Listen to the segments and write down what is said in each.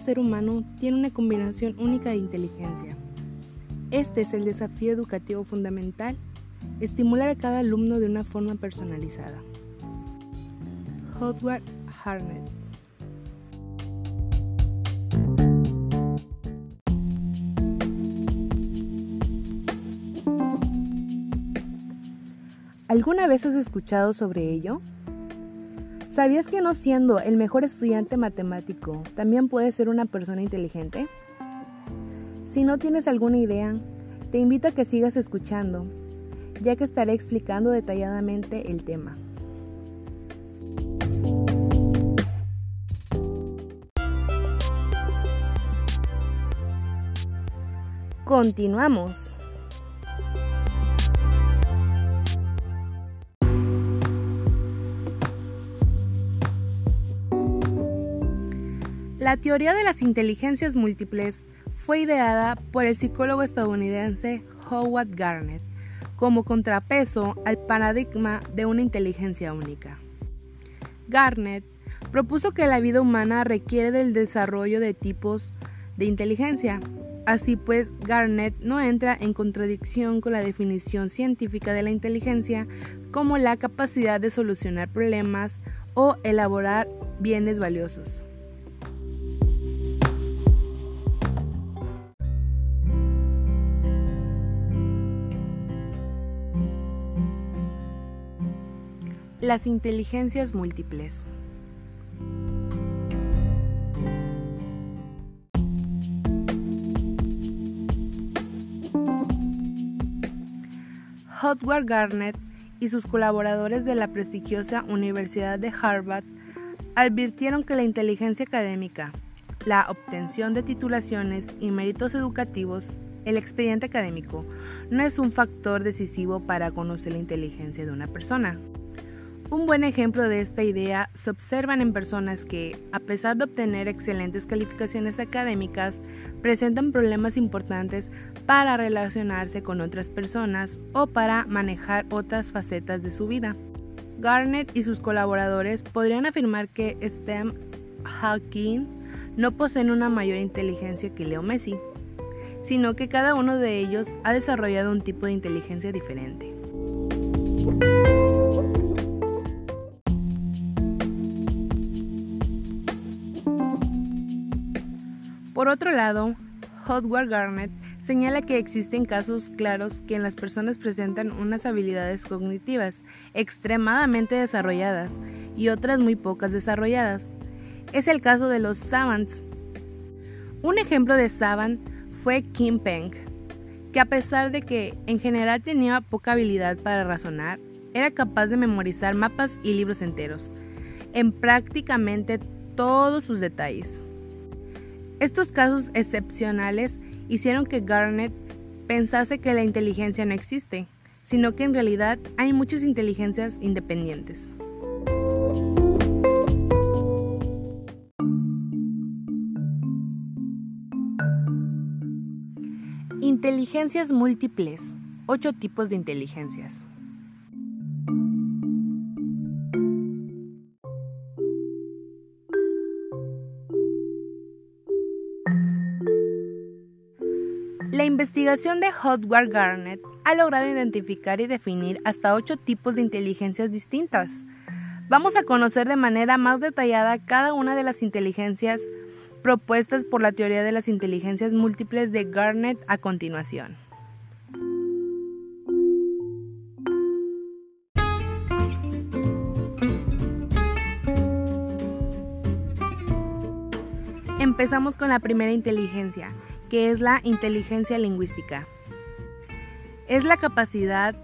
ser humano tiene una combinación única de inteligencia. Este es el desafío educativo fundamental, estimular a cada alumno de una forma personalizada. Howard Harnett ¿Alguna vez has escuchado sobre ello? ¿Sabías que no siendo el mejor estudiante matemático, también puedes ser una persona inteligente? Si no tienes alguna idea, te invito a que sigas escuchando, ya que estaré explicando detalladamente el tema. Continuamos. La teoría de las inteligencias múltiples fue ideada por el psicólogo estadounidense Howard Garnett como contrapeso al paradigma de una inteligencia única. Garnett propuso que la vida humana requiere del desarrollo de tipos de inteligencia. Así pues, Garnett no entra en contradicción con la definición científica de la inteligencia como la capacidad de solucionar problemas o elaborar bienes valiosos. Las inteligencias múltiples. Howard Garnett y sus colaboradores de la prestigiosa Universidad de Harvard advirtieron que la inteligencia académica, la obtención de titulaciones y méritos educativos, el expediente académico, no es un factor decisivo para conocer la inteligencia de una persona. Un buen ejemplo de esta idea se observan en personas que, a pesar de obtener excelentes calificaciones académicas, presentan problemas importantes para relacionarse con otras personas o para manejar otras facetas de su vida. Garnett y sus colaboradores podrían afirmar que Stephen Hawking no poseen una mayor inteligencia que Leo Messi, sino que cada uno de ellos ha desarrollado un tipo de inteligencia diferente. Por otro lado, Howard Garnett señala que existen casos claros que en las personas presentan unas habilidades cognitivas extremadamente desarrolladas y otras muy pocas desarrolladas. Es el caso de los savants. Un ejemplo de savant fue Kim Peng, que a pesar de que en general tenía poca habilidad para razonar, era capaz de memorizar mapas y libros enteros, en prácticamente todos sus detalles. Estos casos excepcionales hicieron que Garnett pensase que la inteligencia no existe, sino que en realidad hay muchas inteligencias independientes. Inteligencias múltiples. Ocho tipos de inteligencias. Investigación de Howard Garnett ha logrado identificar y definir hasta ocho tipos de inteligencias distintas. Vamos a conocer de manera más detallada cada una de las inteligencias propuestas por la teoría de las inteligencias múltiples de Garnett a continuación. Empezamos con la primera inteligencia, que es la inteligencia lingüística. Es la capacidad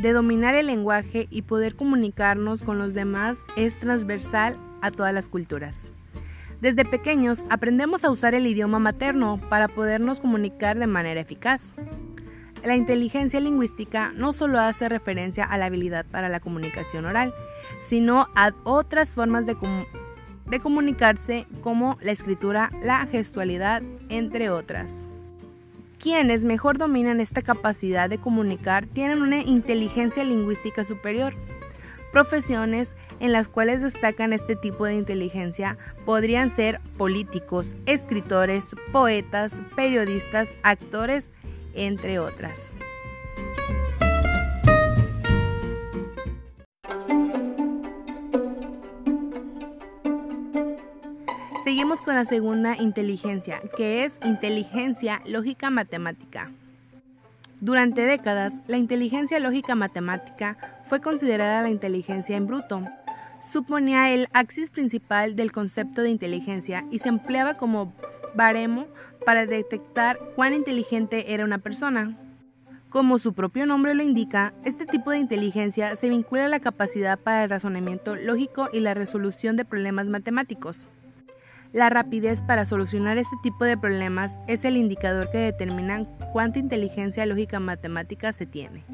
de dominar el lenguaje y poder comunicarnos con los demás es transversal a todas las culturas. Desde pequeños aprendemos a usar el idioma materno para podernos comunicar de manera eficaz. La inteligencia lingüística no solo hace referencia a la habilidad para la comunicación oral, sino a otras formas de, de comunicarse como la escritura, la gestualidad, entre otras. Quienes mejor dominan esta capacidad de comunicar tienen una inteligencia lingüística superior. Profesiones en las cuales destacan este tipo de inteligencia podrían ser políticos, escritores, poetas, periodistas, actores, entre otras. Seguimos con la segunda inteligencia, que es inteligencia lógica matemática. Durante décadas, la inteligencia lógica matemática fue considerada la inteligencia en bruto. Suponía el axis principal del concepto de inteligencia y se empleaba como baremo para detectar cuán inteligente era una persona. Como su propio nombre lo indica, este tipo de inteligencia se vincula a la capacidad para el razonamiento lógico y la resolución de problemas matemáticos. La rapidez para solucionar este tipo de problemas es el indicador que determina cuánta inteligencia lógica matemática se tiene.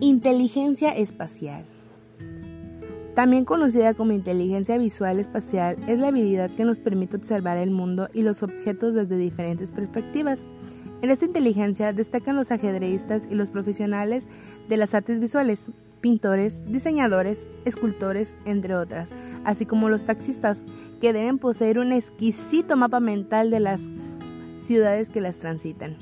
Inteligencia espacial. También conocida como inteligencia visual espacial, es la habilidad que nos permite observar el mundo y los objetos desde diferentes perspectivas en esta inteligencia destacan los ajedreístas y los profesionales de las artes visuales, pintores, diseñadores, escultores, entre otras, así como los taxistas, que deben poseer un exquisito mapa mental de las ciudades que las transitan.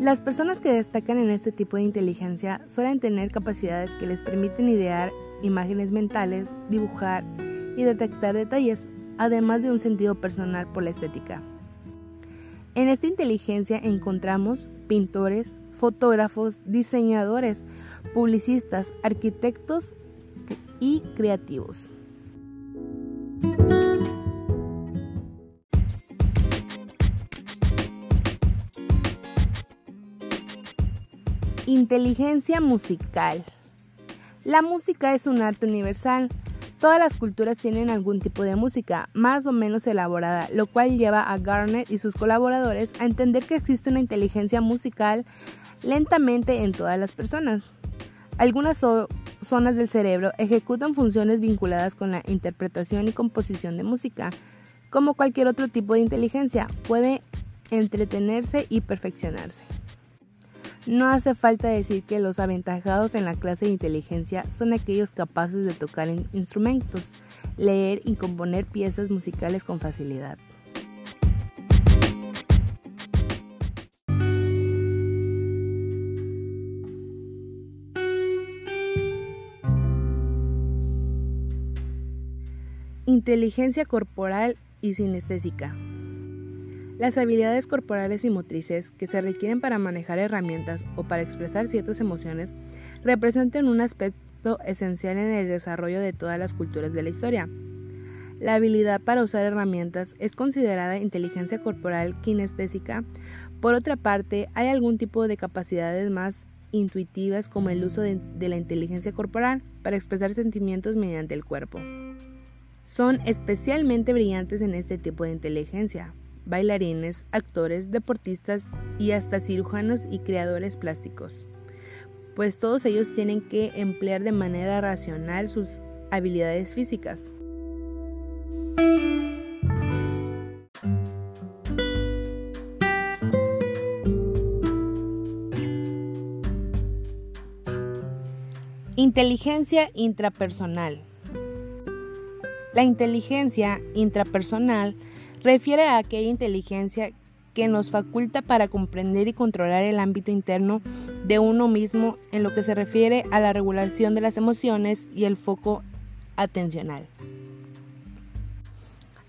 Las personas que destacan en este tipo de inteligencia suelen tener capacidades que les permiten idear imágenes mentales, dibujar y detectar detalles, además de un sentido personal por la estética. En esta inteligencia encontramos pintores, fotógrafos, diseñadores, publicistas, arquitectos y creativos. Inteligencia musical. La música es un arte universal Todas las culturas tienen algún tipo de música, más o menos elaborada, lo cual lleva a Garner y sus colaboradores a entender que existe una inteligencia musical lentamente en todas las personas. Algunas zonas del cerebro ejecutan funciones vinculadas con la interpretación y composición de música. Como cualquier otro tipo de inteligencia, puede entretenerse y perfeccionarse. No hace falta decir que los aventajados en la clase de inteligencia son aquellos capaces de tocar instrumentos, leer y componer piezas musicales con facilidad. Inteligencia corporal y sinestésica. Las habilidades corporales y motrices que se requieren para manejar herramientas o para expresar ciertas emociones representan un aspecto esencial en el desarrollo de todas las culturas de la historia. La habilidad para usar herramientas es considerada inteligencia corporal kinestésica. Por otra parte, hay algún tipo de capacidades más intuitivas como el uso de, de la inteligencia corporal para expresar sentimientos mediante el cuerpo. Son especialmente brillantes en este tipo de inteligencia, bailarines, actores, deportistas y hasta cirujanos y creadores plásticos, pues todos ellos tienen que emplear de manera racional sus habilidades físicas. Inteligencia intrapersonal. La inteligencia intrapersonal refiere a aquella inteligencia que nos faculta para comprender y controlar el ámbito interno de uno mismo en lo que se refiere a la regulación de las emociones y el foco atencional.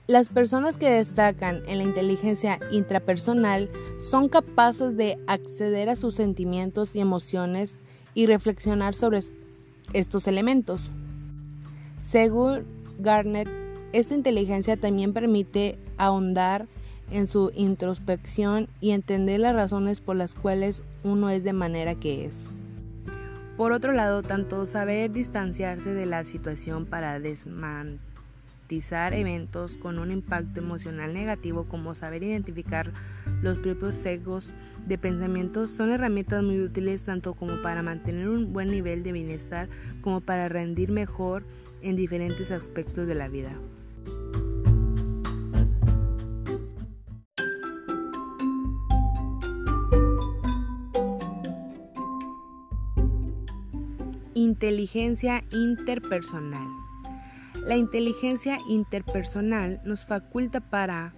Las personas que destacan en la inteligencia intrapersonal son capaces de acceder a sus sentimientos y emociones y reflexionar sobre estos elementos. Según Garnett, esta inteligencia también permite ahondar en su introspección y entender las razones por las cuales uno es de manera que es. Por otro lado, tanto saber distanciarse de la situación para desmantizar eventos con un impacto emocional negativo como saber identificar los propios sesgos de pensamiento son herramientas muy útiles tanto como para mantener un buen nivel de bienestar como para rendir mejor en diferentes aspectos de la vida. Inteligencia interpersonal. La inteligencia interpersonal nos faculta para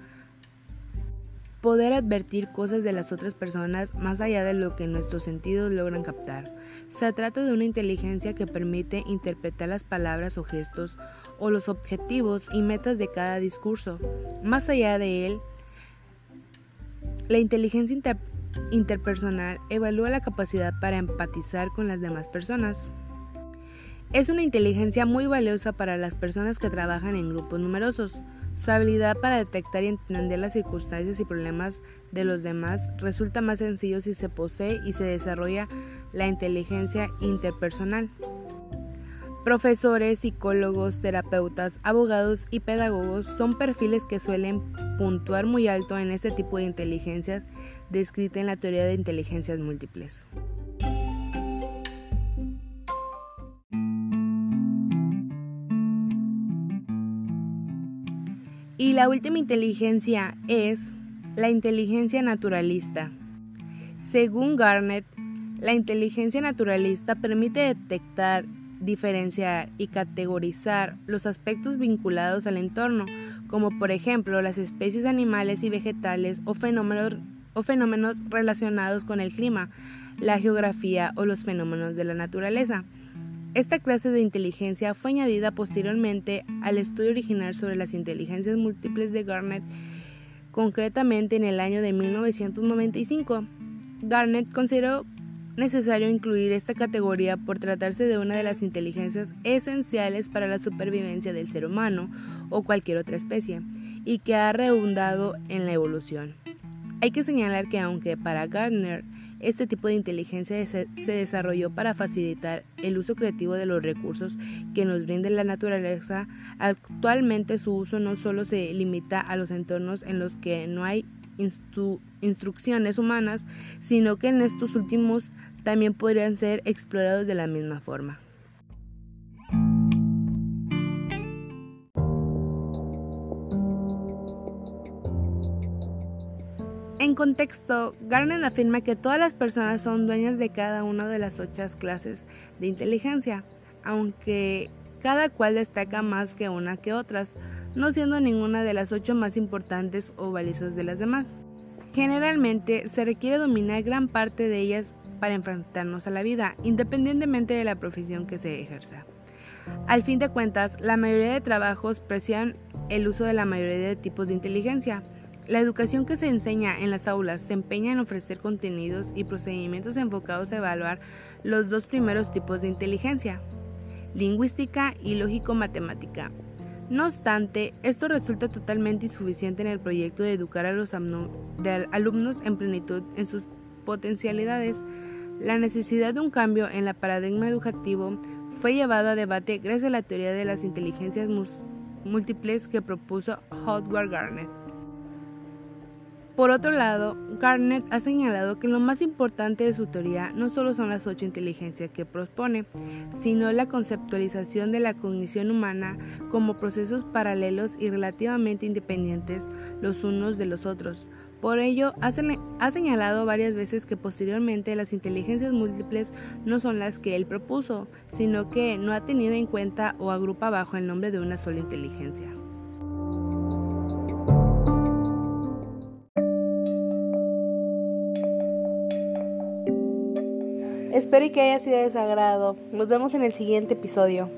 poder advertir cosas de las otras personas más allá de lo que nuestros sentidos logran captar. Se trata de una inteligencia que permite interpretar las palabras o gestos o los objetivos y metas de cada discurso. Más allá de él, la inteligencia interpersonal evalúa la capacidad para empatizar con las demás personas. Es una inteligencia muy valiosa para las personas que trabajan en grupos numerosos. Su habilidad para detectar y entender las circunstancias y problemas de los demás resulta más sencillo si se posee y se desarrolla la inteligencia interpersonal. Profesores, psicólogos, terapeutas, abogados y pedagogos son perfiles que suelen puntuar muy alto en este tipo de inteligencias descrita en la teoría de inteligencias múltiples. Y la última inteligencia es la inteligencia naturalista. Según Garnett, la inteligencia naturalista permite detectar, diferenciar y categorizar los aspectos vinculados al entorno, como por ejemplo las especies animales y vegetales o fenómenos, o fenómenos relacionados con el clima, la geografía o los fenómenos de la naturaleza. Esta clase de inteligencia fue añadida posteriormente al estudio original sobre las inteligencias múltiples de Garnett, concretamente en el año de 1995. Garnett consideró necesario incluir esta categoría por tratarse de una de las inteligencias esenciales para la supervivencia del ser humano o cualquier otra especie, y que ha redundado en la evolución. Hay que señalar que aunque para Gardner este tipo de inteligencia se, desarrolló para facilitar el uso creativo de los recursos que nos brinda la naturaleza. Actualmente su uso no solo se limita a los entornos en los que no hay instrucciones humanas, sino que en estos últimos también podrían ser explorados de la misma forma. En contexto, Garnet afirma que todas las personas son dueñas de cada una de las ocho clases de inteligencia, aunque cada cual destaca más que una que otras, no siendo ninguna de las ocho más importantes o valiosas de las demás. Generalmente se requiere dominar gran parte de ellas para enfrentarnos a la vida, independientemente de la profesión que se ejerza. Al fin de cuentas, la mayoría de trabajos precian el uso de la mayoría de tipos de inteligencia, la educación que se enseña en las aulas se empeña en ofrecer contenidos y procedimientos enfocados a evaluar los dos primeros tipos de inteligencia, lingüística y lógico-matemática. No obstante, esto resulta totalmente insuficiente en el proyecto de educar a los alumnos en plenitud en sus potencialidades. La necesidad de un cambio en la paradigma educativo fue llevado a debate gracias a la teoría de las inteligencias múltiples que propuso Howard Garnet. Por otro lado, Garnett ha señalado que lo más importante de su teoría no solo son las ocho inteligencias que propone, sino la conceptualización de la cognición humana como procesos paralelos y relativamente independientes los unos de los otros. Por ello, ha, señalado varias veces que posteriormente las inteligencias múltiples no son las que él propuso, sino que no ha tenido en cuenta o agrupa bajo el nombre de una sola inteligencia. Espero que haya sido de sagrado. Nos vemos en el siguiente episodio.